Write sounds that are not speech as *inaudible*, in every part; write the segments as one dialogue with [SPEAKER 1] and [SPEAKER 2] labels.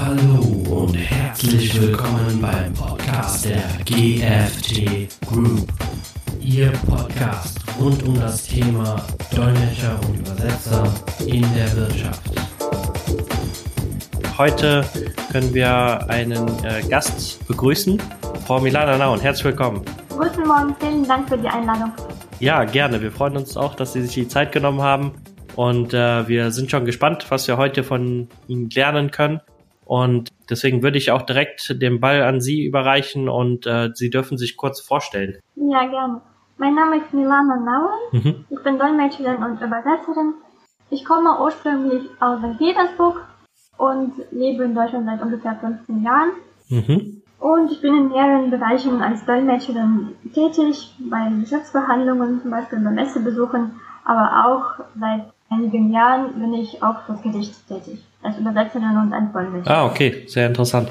[SPEAKER 1] Hallo und herzlich willkommen beim Podcast der GFT Group. Ihr Podcast rund um das Thema Dolmetscher und Übersetzer in der Wirtschaft.
[SPEAKER 2] Heute können wir einen äh, Gast begrüßen, Frau Milana Naun. Herzlich willkommen.
[SPEAKER 3] Guten Morgen, vielen Dank für die Einladung.
[SPEAKER 2] Ja, gerne. Wir freuen uns auch, dass Sie sich die Zeit genommen haben. Und äh, wir sind schon gespannt, was wir heute von Ihnen lernen können. Und deswegen würde ich auch direkt den Ball an Sie überreichen und äh, Sie dürfen sich kurz vorstellen.
[SPEAKER 3] Ja, gerne. Mein Name ist Milana Nauer. Mhm. Ich bin Dolmetscherin und Übersetzerin. Ich komme ursprünglich aus St. Petersburg und lebe in Deutschland seit ungefähr 15 Jahren. Mhm. Und ich bin in mehreren Bereichen als Dolmetscherin tätig, bei Geschäftsverhandlungen, zum Beispiel bei Messebesuchen, aber auch seit einigen Jahren bin ich auch fürs Gericht tätig, als Übersetzerin und als Dolmetscher.
[SPEAKER 2] Ah, okay, sehr interessant.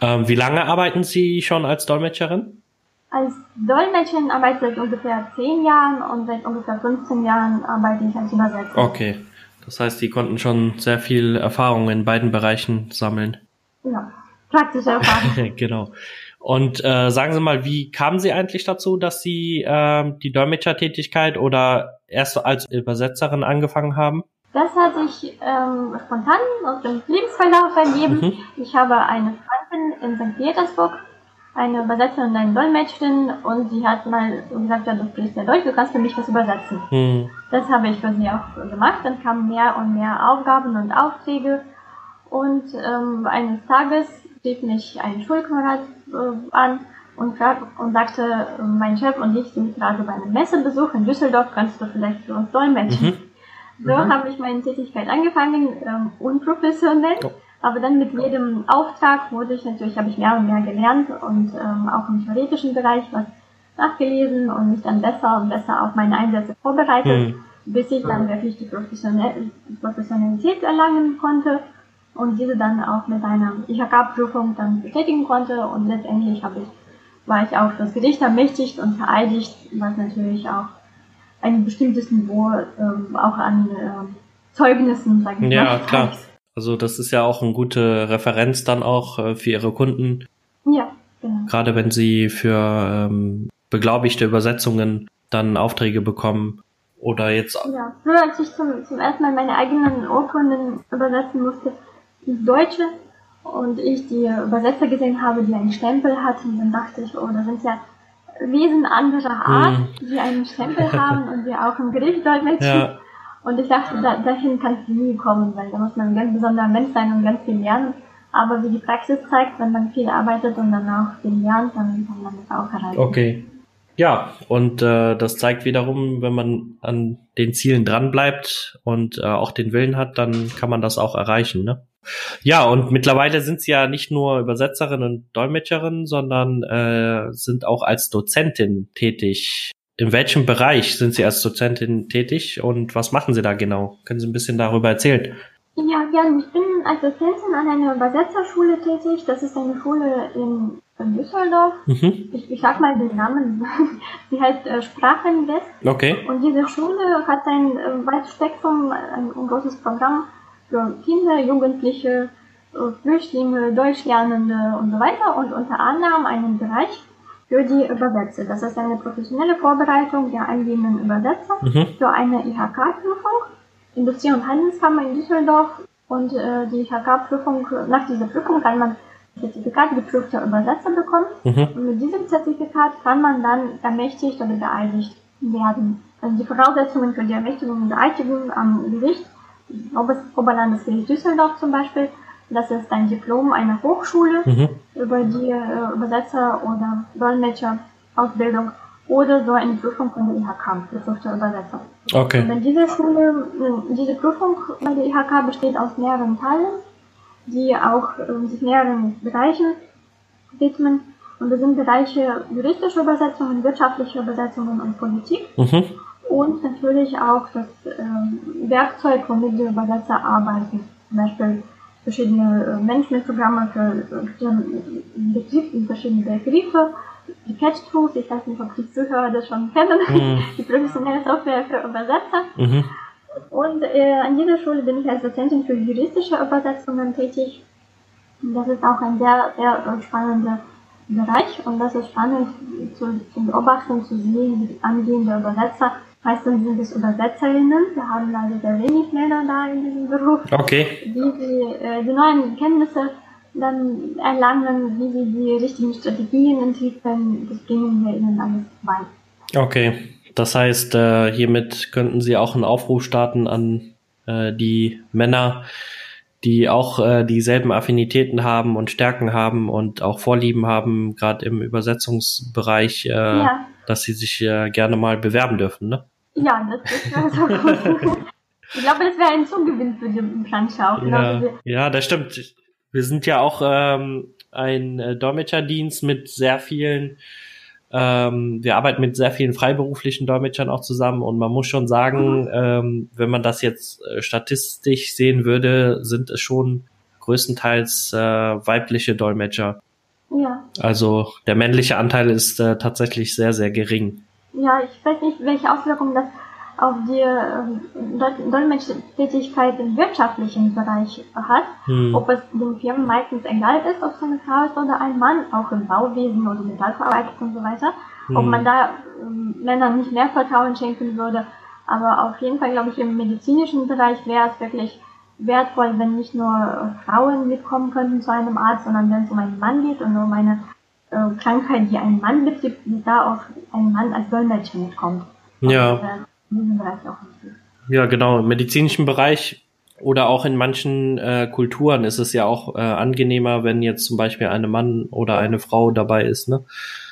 [SPEAKER 2] Ähm, wie lange arbeiten Sie schon als Dolmetscherin?
[SPEAKER 3] Als Dolmetscherin arbeite ich seit ungefähr zehn Jahren und seit ungefähr 15 Jahren arbeite ich als Übersetzerin.
[SPEAKER 2] Okay, das heißt, Sie konnten schon sehr viel Erfahrung in beiden Bereichen sammeln.
[SPEAKER 3] Ja, praktische Erfahrung. *laughs*
[SPEAKER 2] genau. Und äh, sagen Sie mal, wie kamen Sie eigentlich dazu, dass Sie äh, die Dolmetschertätigkeit oder erst als Übersetzerin angefangen haben?
[SPEAKER 3] Das hat sich ähm, spontan aus dem Lebensverlauf ergeben. Mhm. Ich habe eine Freundin in St. Petersburg, eine Übersetzerin und eine Dolmetscherin und sie hat mal gesagt, ja, du sprichst ja Deutsch, du kannst für mich was übersetzen. Mhm. Das habe ich für sie auch gemacht. Dann kamen mehr und mehr Aufgaben und Aufträge und ähm, eines Tages rief mich ein Schulkamerad äh, an und, und sagte, mein Chef und ich sind gerade bei einem Messebesuch in Düsseldorf, kannst du vielleicht für uns dolmetschen? Mhm. So mhm. habe ich meine Tätigkeit angefangen, ähm, unprofessionell. Oh. Aber dann mit jedem Auftrag wurde ich natürlich, habe ich mehr und mehr gelernt und ähm, auch im theoretischen Bereich was nachgelesen und mich dann besser und besser auf meine Einsätze vorbereitet, mhm. bis ich dann wirklich die Professionalität erlangen konnte und diese dann auch mit einer IHK-Prüfung dann bestätigen konnte und letztendlich habe ich, war ich auch das Gericht ermächtigt und vereidigt, was natürlich auch ein bestimmtes Niveau ähm, auch an äh, Zeugnissen, sag ich
[SPEAKER 2] ja, mal. Ja, klar. Also das ist ja auch eine gute Referenz dann auch äh, für Ihre Kunden.
[SPEAKER 3] Ja, genau.
[SPEAKER 2] Gerade wenn Sie für ähm, beglaubigte Übersetzungen dann Aufträge bekommen oder jetzt.
[SPEAKER 3] Ja, früher als ich zum, zum ersten Mal meine eigenen Urkunden übersetzen musste, ins Deutsche und ich die Übersetzer gesehen habe, die einen Stempel hatten, dann dachte ich, oh, da sind ja Wesen anderer Art, mm. die einen Stempel haben und die auch im Gericht dolmetschen. Ja. Und ich dachte, da, dahin kann es nie kommen, weil da muss man ein ganz besonderer Mensch sein und ganz viel lernen. Aber wie die Praxis zeigt, wenn man viel arbeitet und dann auch viel lernt, dann kann man das auch erreichen.
[SPEAKER 2] Okay. Ja, und äh, das zeigt wiederum, wenn man an den Zielen dranbleibt und äh, auch den Willen hat, dann kann man das auch erreichen. Ne? Ja, und mittlerweile sind sie ja nicht nur Übersetzerin und Dolmetscherin, sondern äh, sind auch als Dozentin tätig. In welchem Bereich sind Sie als Dozentin tätig und was machen Sie da genau? Können Sie ein bisschen darüber erzählen?
[SPEAKER 3] Ja, gerne. Ich bin als Dozentin an einer Übersetzerschule tätig. Das ist eine Schule in, in Düsseldorf. Mhm. Ich, ich sag mal den Namen. *laughs* Sie heißt äh, Sprachenwest.
[SPEAKER 2] Okay.
[SPEAKER 3] Und diese Schule hat ein äh, weites Spektrum, ein, ein großes Programm für Kinder, Jugendliche, äh, Flüchtlinge, Deutschlernende und so weiter und unter anderem einen Bereich für die Übersetzer. Das ist eine professionelle Vorbereitung der angehenden Übersetzer mhm. für eine IHK-Prüfung, Industrie- und Handelskammer in Düsseldorf. Und äh, die IHK-Prüfung, nach dieser Prüfung kann man Zertifikat geprüfter Übersetzer bekommen. Mhm. Und mit diesem Zertifikat kann man dann ermächtigt oder beeidigt werden. Also die Voraussetzungen für die Ermächtigung und Beeidigung am Gericht Oberlandesgericht Düsseldorf zum Beispiel. Das ist ein Diplom einer Hochschule mhm. über die äh, Übersetzer oder Dolmetscher-Ausbildung oder so eine Prüfung von der IHK, geprüfter Übersetzer.
[SPEAKER 2] Okay.
[SPEAKER 3] Und diese Schule, diese Prüfung bei der IHK besteht aus mehreren Teilen, die auch äh, sich mehreren Bereichen widmen. Und das sind Bereiche juristische Übersetzungen, wirtschaftliche Übersetzungen und Politik. Mhm und natürlich auch das äh, Werkzeug, womit die Übersetzer arbeiten. Zum Beispiel verschiedene äh, Managementprogramme für äh, verschiedene Begriffe, die Catch Tools, ich weiß nicht, ob die Zuhörer das schon kennen, mhm. *laughs* die professionelle Software für Übersetzer. Mhm. Und äh, an dieser Schule bin ich als Dozentin für juristische Übersetzungen tätig. Das ist auch ein sehr, sehr spannender Bereich und das ist spannend zu, zu beobachten, zu sehen, wie angehende Übersetzer, meistens sind es Übersetzerinnen, wir haben leider sehr wenig Männer da in diesem Beruf,
[SPEAKER 2] okay.
[SPEAKER 3] wie sie äh, die neuen Kenntnisse dann erlangen, wie sie die richtigen Strategien entwickeln, das bringen wir ihnen alles bei.
[SPEAKER 2] Okay, das heißt, äh, hiermit könnten Sie auch einen Aufruf starten an äh, die Männer, die auch äh, dieselben Affinitäten haben und Stärken haben und auch Vorlieben haben, gerade im Übersetzungsbereich, äh, ja. Dass sie sich äh, gerne mal bewerben dürfen, ne?
[SPEAKER 3] Ja, das wäre so gut. *laughs* ich glaube, das wäre ein Zugewinn für die Plansche auch.
[SPEAKER 2] Ja, ja, das stimmt. Wir sind ja auch ähm, ein äh, Dolmetscherdienst mit sehr vielen ähm, wir arbeiten mit sehr vielen freiberuflichen Dolmetschern auch zusammen und man muss schon sagen, mhm. ähm, wenn man das jetzt äh, statistisch sehen würde, sind es schon größtenteils äh, weibliche Dolmetscher.
[SPEAKER 3] Ja.
[SPEAKER 2] Also der männliche Anteil ist äh, tatsächlich sehr, sehr gering.
[SPEAKER 3] Ja, ich weiß nicht, welche Auswirkungen das auf die äh, Dolmetschtätigkeit im wirtschaftlichen Bereich hat, hm. ob es den Firmen meistens egal ist, ob es eine Frau ist oder ein Mann, auch im Bauwesen oder Metallverarbeitung und so weiter, hm. ob man da äh, Männern nicht mehr Vertrauen schenken würde. Aber auf jeden Fall, glaube ich, im medizinischen Bereich wäre es wirklich wertvoll, wenn nicht nur Frauen mitkommen könnten zu einem Arzt, sondern wenn es um einen Mann geht und um eine äh, Krankheit, die einen Mann betrifft, da auch ein Mann als Dolmetscher mitkommt.
[SPEAKER 2] Ja. Und, äh, in diesem Bereich auch nicht Ja, genau. Im medizinischen Bereich oder auch in manchen äh, Kulturen ist es ja auch äh, angenehmer, wenn jetzt zum Beispiel eine Mann oder eine Frau dabei ist. Ne?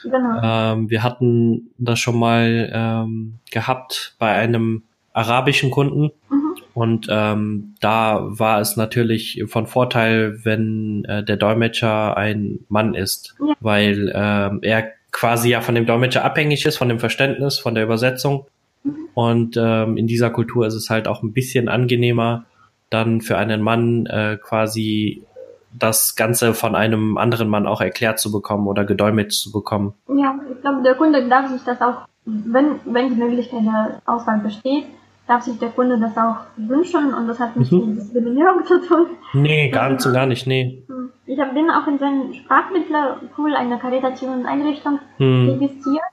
[SPEAKER 2] Genau. Ähm, wir hatten das schon mal ähm, gehabt bei einem arabischen Kunden. Mhm. Und ähm, da war es natürlich von Vorteil, wenn äh, der Dolmetscher ein Mann ist, ja. weil ähm, er quasi ja von dem Dolmetscher abhängig ist, von dem Verständnis, von der Übersetzung. Und ähm, in dieser Kultur ist es halt auch ein bisschen angenehmer, dann für einen Mann äh, quasi das Ganze von einem anderen Mann auch erklärt zu bekommen oder gedolmetscht zu bekommen.
[SPEAKER 3] Ja, ich glaube, der Kunde darf sich das auch, wenn, wenn die Möglichkeit der Auswahl besteht, darf sich der Kunde das auch wünschen und das hat nichts mhm. mit Diskriminierung *laughs* zu tun.
[SPEAKER 2] Nee, gar nicht, so gar nicht, nee.
[SPEAKER 3] Hm. Ich bin auch in seinem Sprachmittlerpool einer karitativen Einrichtung mhm. registriert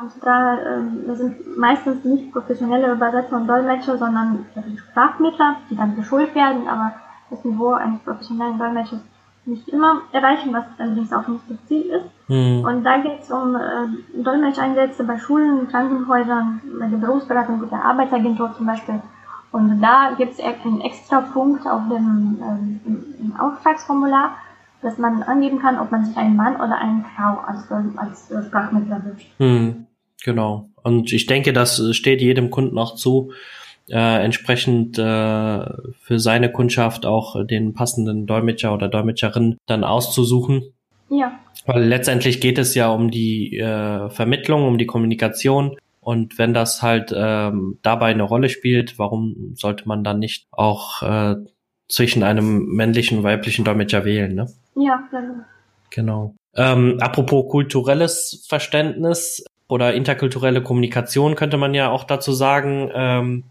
[SPEAKER 3] und da, das sind meistens nicht professionelle Übersetzer und Dolmetscher, sondern Sprachmittler, die dann geschult werden, aber das Niveau eines professionellen Dolmetschers nicht immer erreichen, was allerdings auch nicht das Ziel ist. Mhm. Und da geht es um äh, Dolmetscheinsätze bei Schulen, Krankenhäusern, bei der Berufsberatung mit der Arbeitsagentur zum Beispiel. Und da gibt es einen extra Punkt auf dem ähm, Auftragsformular, dass man angeben kann, ob man sich einen Mann oder eine Frau als, als Sprachmittler wünscht.
[SPEAKER 2] Hm, genau. Und ich denke, das steht jedem Kunden auch zu, äh, entsprechend äh, für seine Kundschaft auch den passenden Dolmetscher oder Dolmetscherin dann auszusuchen.
[SPEAKER 3] Ja.
[SPEAKER 2] Weil letztendlich geht es ja um die äh, Vermittlung, um die Kommunikation. Und wenn das halt ähm, dabei eine Rolle spielt, warum sollte man dann nicht auch äh, zwischen einem männlichen und weiblichen Dolmetscher wählen, ne?
[SPEAKER 3] Ja, genau.
[SPEAKER 2] Genau. Ähm, apropos kulturelles Verständnis oder interkulturelle Kommunikation könnte man ja auch dazu sagen. Ähm,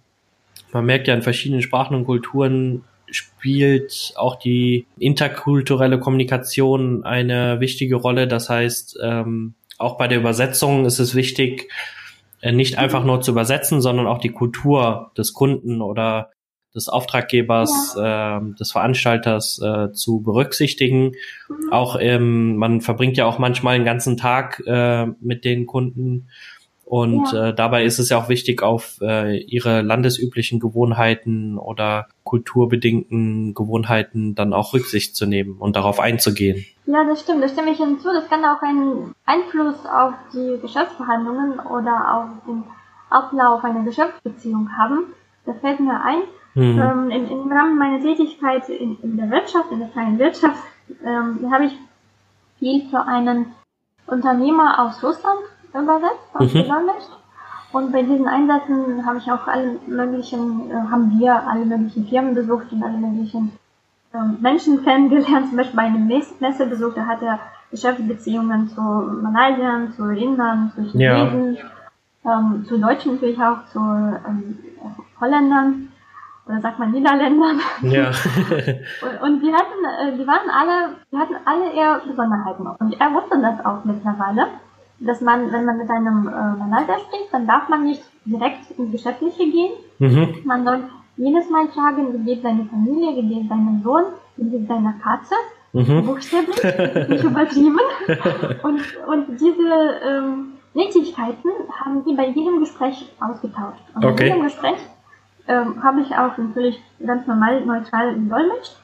[SPEAKER 2] man merkt ja in verschiedenen Sprachen und Kulturen spielt auch die interkulturelle Kommunikation eine wichtige Rolle. Das heißt, ähm, auch bei der Übersetzung ist es wichtig, äh, nicht einfach nur zu übersetzen, sondern auch die Kultur des Kunden oder des Auftraggebers, ja. äh, des Veranstalters äh, zu berücksichtigen. Mhm. Auch ähm, man verbringt ja auch manchmal einen ganzen Tag äh, mit den Kunden und ja. äh, dabei ist es ja auch wichtig, auf äh, ihre landesüblichen Gewohnheiten oder kulturbedingten Gewohnheiten dann auch Rücksicht zu nehmen und darauf einzugehen.
[SPEAKER 3] Ja, das stimmt, das stimme ich hinzu. Das kann auch einen Einfluss auf die Geschäftsverhandlungen oder auf den Ablauf einer Geschäftsbeziehung haben. Das fällt mir ein. Mhm. Ähm, in, Im Rahmen meiner Tätigkeit in, in, der Wirtschaft, in der freien Wirtschaft, ähm, habe ich viel für einen Unternehmer aus Russland übersetzt, aus mhm. Und bei diesen Einsätzen habe ich auch alle möglichen, äh, haben wir alle möglichen Firmen besucht und alle möglichen äh, Menschen kennengelernt. Zum Beispiel bei einem Messebesuch, da hat er Geschäftsbeziehungen zu Malaysiern, zu Indern, zu Chinesen, ja. ähm, zu Deutschen natürlich auch, zu ähm, Holländern. oder sagt man Niederländern.
[SPEAKER 2] Ja. *laughs* *laughs*
[SPEAKER 3] und, und die hatten, äh, die waren alle, die hatten alle eher Besonderheiten. Und er wusste das auch mittlerweile, dass man, wenn man mit einem äh, Manager spricht, dann darf man nicht direkt ins Geschäftliche gehen. Mhm. Man soll jedes Mal fragen, wie geht deine Familie, wie geht deinem Sohn, wie geht deiner Katze. Mhm. Buchstäblich, nicht übertrieben. *laughs* und, und diese ähm, Nettigkeiten haben die bei jedem Gespräch ausgetauscht. Und okay. bei jedem Gespräch ähm, habe ich auch natürlich ganz normal neutral dolmetscht.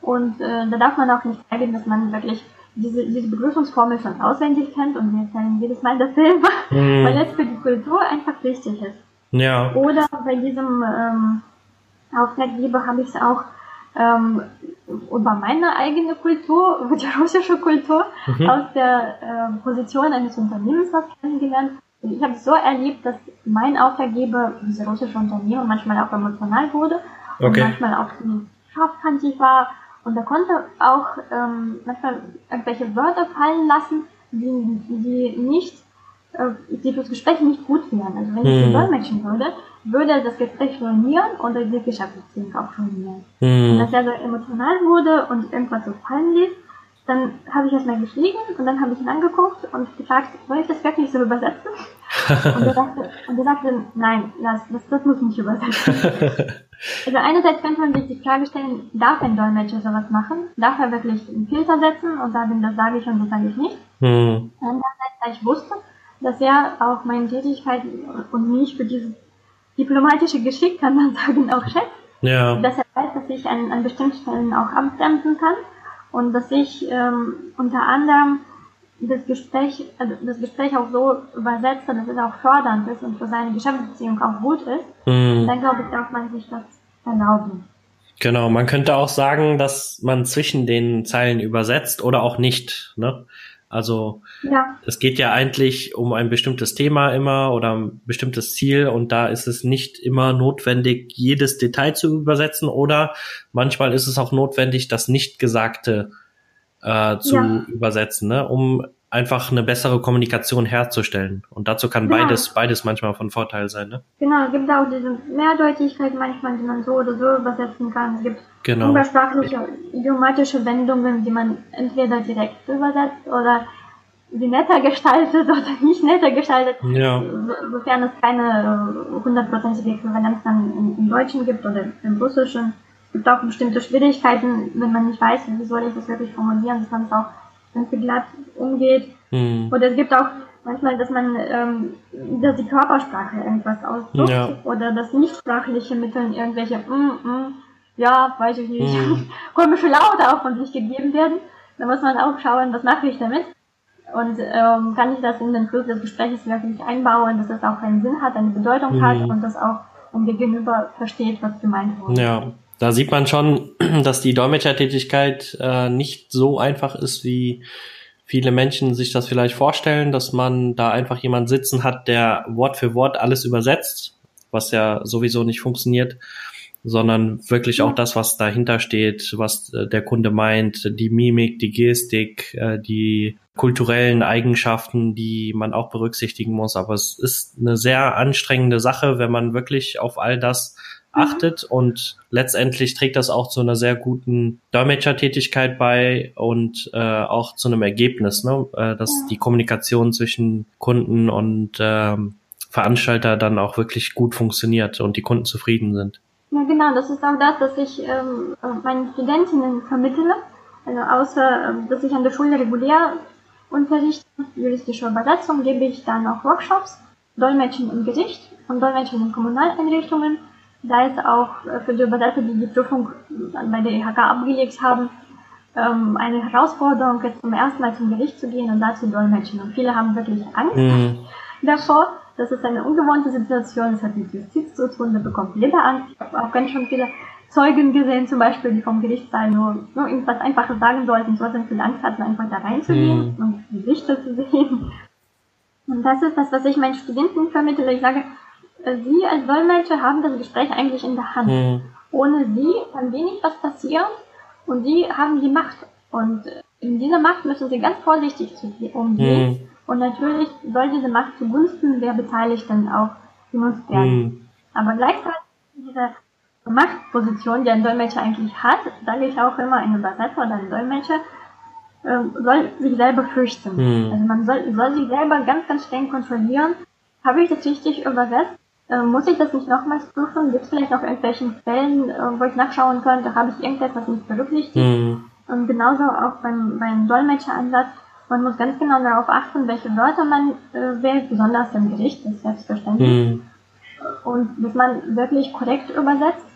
[SPEAKER 3] Und äh, da darf man auch nicht zeigen, dass man wirklich diese, diese Begrüßungsformel schon auswendig kennt und wir erzählen jedes Mal dasselbe, mm. weil es für die Kultur einfach wichtig ist.
[SPEAKER 2] Ja.
[SPEAKER 3] Oder bei diesem ähm, Auftraggeber habe ich es auch ähm, über meine eigene Kultur, über die russische Kultur, mhm. aus der äh, Position eines Unternehmens was kennengelernt. Ich habe es so erlebt, dass mein Auftraggeber, diese russische Unternehmen, manchmal auch emotional wurde okay. und manchmal auch scharfkantig war. Und er konnte auch ähm, manchmal irgendwelche Wörter fallen lassen, die, die nicht, äh, die fürs Gespräch nicht gut wären. Also wenn ich hm. dolmetschen würde, würde das Gespräch ruinieren oder die Geschäftsbeziehung auch ruinieren. Hm. Und dass er so emotional wurde und irgendwas so fallen ließ, dann habe ich erstmal geschrieben und dann habe ich ihn angeguckt und gefragt, soll ich das wirklich so übersetzen? und, er sagte, *laughs* und er sagte, nein, das, das, das muss nicht übersetzen. *laughs* also einerseits könnte man sich die Frage stellen, darf ein Dolmetscher sowas machen? Darf er wirklich einen Filter setzen und sagen, das sage ich und das sage ich nicht? Hm. Andererseits, da ich wusste, dass er auch meine Tätigkeiten und mich für dieses diplomatische Geschick, kann man sagen, auch schätzt. Ja. Dass er weiß, dass ich an, an bestimmten Stellen auch abbremsen kann und dass ich ähm, unter anderem das Gespräch, also das Gespräch auch so übersetze, dass es auch fördernd ist und für seine Geschäftsbeziehung auch gut ist, mhm. dann glaube ich, darf man sich das erlauben.
[SPEAKER 2] Genau, man könnte auch sagen, dass man zwischen den Zeilen übersetzt oder auch nicht. Ne? Also ja. es geht ja eigentlich um ein bestimmtes Thema immer oder ein bestimmtes Ziel und da ist es nicht immer notwendig, jedes Detail zu übersetzen oder manchmal ist es auch notwendig, das Nichtgesagte äh, zu ja. übersetzen, ne? um einfach eine bessere Kommunikation herzustellen. Und dazu kann genau. beides, beides manchmal von Vorteil sein. Ne?
[SPEAKER 3] Genau, es gibt auch diese Mehrdeutigkeit manchmal, die man so oder so übersetzen kann. Es gibt genau. umgangssprachliche, idiomatische Wendungen, die man entweder direkt übersetzt oder sie netter gestaltet *laughs* oder nicht netter gestaltet, ja. sofern es keine hundertprozentige Äquivalenz dann im, im Deutschen gibt oder im Russischen. Es gibt auch bestimmte Schwierigkeiten, wenn man nicht weiß, wie soll ich das wirklich formulieren, dass man es auch ganz glatt umgeht. Mhm. Oder es gibt auch manchmal, dass man, ähm, dass die Körpersprache irgendwas ausdrückt ja. oder das nichtsprachliche Mitteln irgendwelche, mm, mm, ja, weiß ich nicht, *laughs* mhm. komische Laute auch von sich gegeben werden. Da muss man auch schauen, was mache ich damit. Und ähm, kann ich das in den Fluss des Gesprächs wirklich einbauen, dass es auch einen Sinn hat, eine Bedeutung mhm. hat und dass auch ein Gegenüber versteht, was gemeint wurde.
[SPEAKER 2] Ja, da sieht man schon, *clears throat* dass die Dolmetschertätigkeit äh, nicht so einfach ist, wie viele Menschen sich das vielleicht vorstellen, dass man da einfach jemand sitzen hat, der Wort für Wort alles übersetzt, was ja sowieso nicht funktioniert, sondern wirklich auch das, was dahinter steht, was äh, der Kunde meint, die Mimik, die Gestik, äh, die kulturellen Eigenschaften, die man auch berücksichtigen muss. Aber es ist eine sehr anstrengende Sache, wenn man wirklich auf all das Mhm. achtet und letztendlich trägt das auch zu einer sehr guten Dolmetschertätigkeit bei und äh, auch zu einem Ergebnis, ne? äh, dass die Kommunikation zwischen Kunden und ähm, Veranstalter dann auch wirklich gut funktioniert und die Kunden zufrieden sind.
[SPEAKER 3] Ja, genau, das ist auch das, was ich ähm, meinen Studentinnen vermittle. Also außer, ähm, dass ich an der Schule regulär unterrichte, juristische Übersetzung, gebe ich dann auch Workshops, Dolmetschen im Gericht und Dolmetschen in Kommunaleinrichtungen da ist auch äh, für die Übersetzer, die die Prüfung bei der IHK abgelegt haben, ähm, eine Herausforderung, jetzt zum ersten Mal zum Gericht zu gehen und da zu dolmetschen. Und viele haben wirklich Angst mhm. davor. Das ist eine ungewohnte Situation. Das hat mit Justiz zu tun. Da bekommt jeder Angst. Ich habe auch ganz schon viele Zeugen gesehen, zum Beispiel, die vom Gerichtssaal nur, nur irgendwas Einfaches sagen sollten, so viel Angst hatten, einfach da reinzugehen mhm. und die Richter zu sehen. Und das ist das, was ich meinen Studenten vermittle. Ich sage, Sie als Dolmetscher haben das Gespräch eigentlich in der Hand. Mhm. Ohne Sie kann wenig was passieren und Sie haben die Macht. Und in dieser Macht müssen Sie ganz vorsichtig umgehen. Mhm. Und natürlich soll diese Macht zugunsten der Beteiligten auch genutzt werden. Mhm. Aber gleichzeitig diese Machtposition, die ein Dolmetscher eigentlich hat, sage ich auch immer, ein Übersetzer oder ein Dolmetscher, äh, soll sich selber fürchten. Mhm. Also man soll, soll sich selber ganz, ganz streng kontrollieren. Habe ich das richtig übersetzt? Äh, muss ich das nicht nochmals prüfen? Gibt es vielleicht noch irgendwelche Quellen, äh, wo ich nachschauen könnte? Habe ich irgendetwas nicht berücksichtigt? Mhm. Und genauso auch beim, beim Dolmetscheransatz. Man muss ganz genau darauf achten, welche Wörter man äh, wählt, besonders im Gericht, das ist selbstverständlich. Mhm. Und dass man wirklich korrekt übersetzt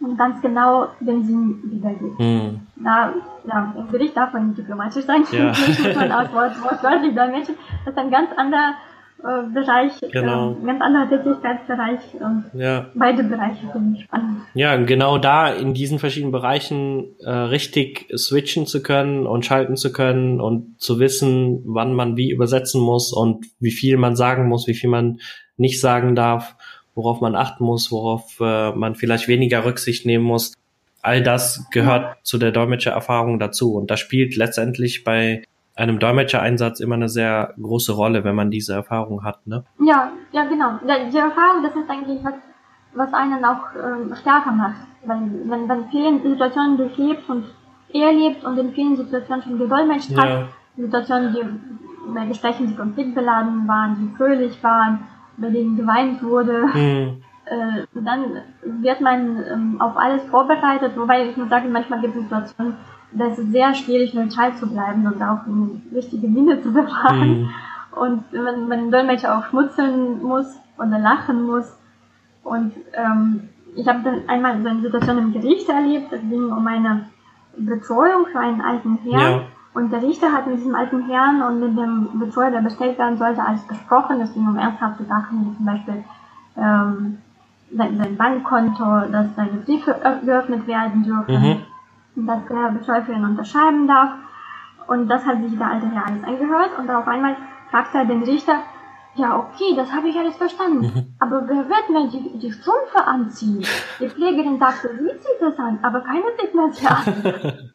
[SPEAKER 3] und ganz genau den Sinn wiedergibt. Mhm. Da, ja, im Gericht darf man nicht diplomatisch sein. Ja. *laughs* muss man Wort, wortwörtlich dolmetschen. Das ist ein ganz anderer äh, Bereich, genau. äh, ganz anderer Tätigkeitsbereich. Und ja. Beide Bereiche finde ich spannend.
[SPEAKER 2] Ja, genau da in diesen verschiedenen Bereichen äh, richtig switchen zu können und schalten zu können und zu wissen, wann man wie übersetzen muss und wie viel man sagen muss, wie viel man nicht sagen darf worauf man achten muss, worauf äh, man vielleicht weniger Rücksicht nehmen muss. All das gehört zu der Dolmetschererfahrung dazu. Und das spielt letztendlich bei einem Dolmetschereinsatz immer eine sehr große Rolle, wenn man diese Erfahrung hat. Ne?
[SPEAKER 3] Ja, ja, genau. Die Erfahrung, das ist eigentlich was, was einen auch ähm, stärker macht. Wenn, wenn man vielen Situationen durchlebt und erlebt und in vielen Situationen schon gedolmetscht ja. hat, Situationen, die bei Gesprächen, die konfliktbeladen waren, die fröhlich waren, bei denen geweint wurde, mhm. *laughs* äh, dann wird man ähm, auf alles vorbereitet, wobei ich muss sagen, manchmal gibt es Situationen, da ist es sehr schwierig, neutral zu bleiben und auch eine richtige Miene zu bewahren. Mhm. Und wenn man Dolmetscher auch schmutzeln muss oder lachen muss. Und ähm, ich habe dann einmal so eine Situation im Gericht erlebt, es ging um eine Betreuung für einen alten Herrn. Ja. Und der Richter hat mit diesem alten Herrn und mit dem Betreuer, der bestellt werden sollte, alles besprochen. Es ging um ernsthafte Sachen, wie zum Beispiel ähm, sein, sein Bankkonto, dass seine Briefe geöffnet werden dürfen, mhm. Dass der ihn unterschreiben darf. Und das hat sich der alte Herr alles angehört. Und auf einmal fragt er den Richter, ja, okay, das habe ich alles verstanden. Mhm. Aber wer wird mir die, die Strümpfe anziehen? Die Pflegerin sagte, sie zieht das an, aber keiner zieht mir sie an. *laughs*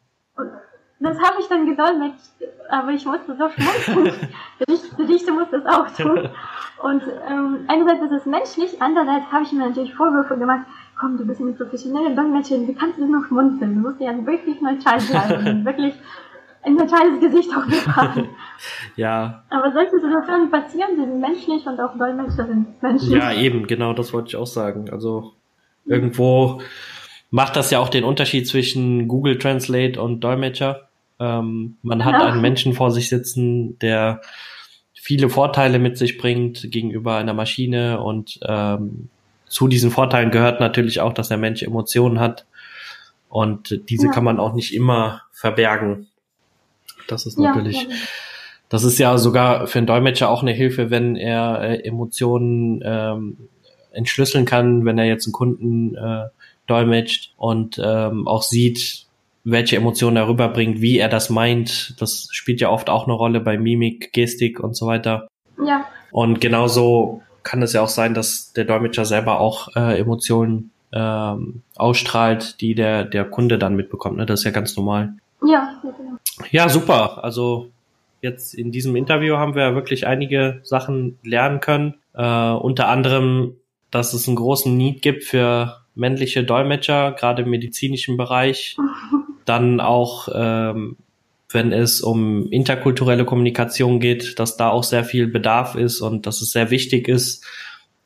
[SPEAKER 3] Das habe ich dann gedolmetscht, aber ich musste so schmunzeln. Der Richter muss das auch tun. *laughs* Und ähm, einerseits ist es menschlich, andererseits habe ich mir natürlich Vorwürfe gemacht. Komm, du bist eine professionelle Dolmetscherin, wie kannst du noch schmunzeln? Du musst ja wirklich neutral bleiben und *laughs* wirklich ein neutrales Gesicht auch bewahren.
[SPEAKER 2] Ja.
[SPEAKER 3] Aber solche Situationen passieren, sie sind menschlich und auch Dolmetscher sind menschlich.
[SPEAKER 2] Ja, eben, genau, das wollte ich auch sagen. Also irgendwo macht das ja auch den Unterschied zwischen Google Translate und Dolmetscher ähm, man hat einen Menschen vor sich sitzen, der viele Vorteile mit sich bringt gegenüber einer Maschine und ähm, zu diesen Vorteilen gehört natürlich auch, dass der Mensch Emotionen hat und diese ja. kann man auch nicht immer verbergen. Das ist natürlich, ja, das ist ja sogar für einen Dolmetscher auch eine Hilfe, wenn er äh, Emotionen ähm, entschlüsseln kann, wenn er jetzt einen Kunden äh, dolmetscht und ähm, auch sieht, welche Emotionen er rüberbringt, wie er das meint. Das spielt ja oft auch eine Rolle bei Mimik, Gestik und so weiter.
[SPEAKER 3] Ja.
[SPEAKER 2] Und genauso kann es ja auch sein, dass der Dolmetscher selber auch äh, Emotionen ähm, ausstrahlt, die der, der Kunde dann mitbekommt. Ne? Das ist ja ganz normal.
[SPEAKER 3] Ja,
[SPEAKER 2] genau. Ja, super. Also jetzt in diesem Interview haben wir wirklich einige Sachen lernen können. Äh, unter anderem, dass es einen großen Need gibt für männliche Dolmetscher, gerade im medizinischen Bereich. *laughs* Dann auch, ähm, wenn es um interkulturelle Kommunikation geht, dass da auch sehr viel Bedarf ist und dass es sehr wichtig ist,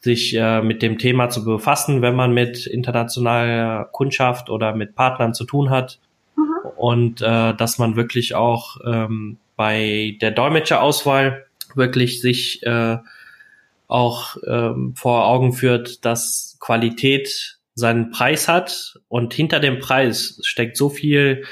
[SPEAKER 2] sich äh, mit dem Thema zu befassen, wenn man mit internationaler Kundschaft oder mit Partnern zu tun hat. Mhm. Und äh, dass man wirklich auch ähm, bei der Dolmetscherauswahl wirklich sich äh, auch ähm, vor Augen führt, dass Qualität seinen Preis hat und hinter dem Preis steckt so viel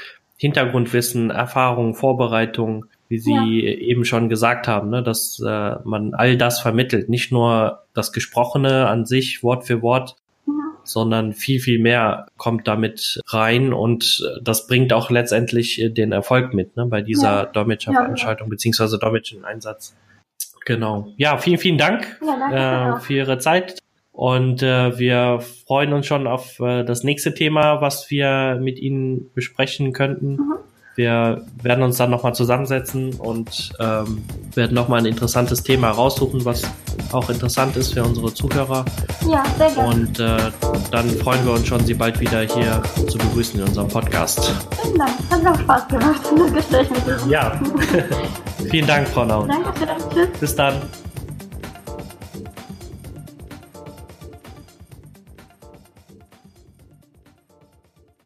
[SPEAKER 2] Hintergrundwissen, Erfahrung, Vorbereitung, wie Sie ja. eben schon gesagt haben, ne, dass äh, man all das vermittelt, nicht nur das Gesprochene an sich Wort für Wort, ja. sondern viel, viel mehr kommt damit rein und das bringt auch letztendlich den Erfolg mit ne, bei dieser ja. Dolmetscherveranstaltung beziehungsweise Dolmetschen-Einsatz. Genau. Ja, vielen, vielen Dank äh, für Ihre Zeit. Und äh, wir freuen uns schon auf äh, das nächste Thema, was wir mit Ihnen besprechen könnten. Mhm. Wir werden uns dann nochmal zusammensetzen und ähm, werden nochmal ein interessantes Thema raussuchen, was auch interessant ist für unsere Zuhörer.
[SPEAKER 3] Ja, sehr gerne.
[SPEAKER 2] Und äh, dann freuen wir uns schon, Sie bald wieder hier zu begrüßen in unserem Podcast.
[SPEAKER 3] Vielen Dank. Hat auch Spaß gemacht, das Gespräch mit Ihnen.
[SPEAKER 2] Ja. *laughs* Vielen Dank, Frau Naun.
[SPEAKER 3] Danke schön. Tschüss.
[SPEAKER 2] Bis dann.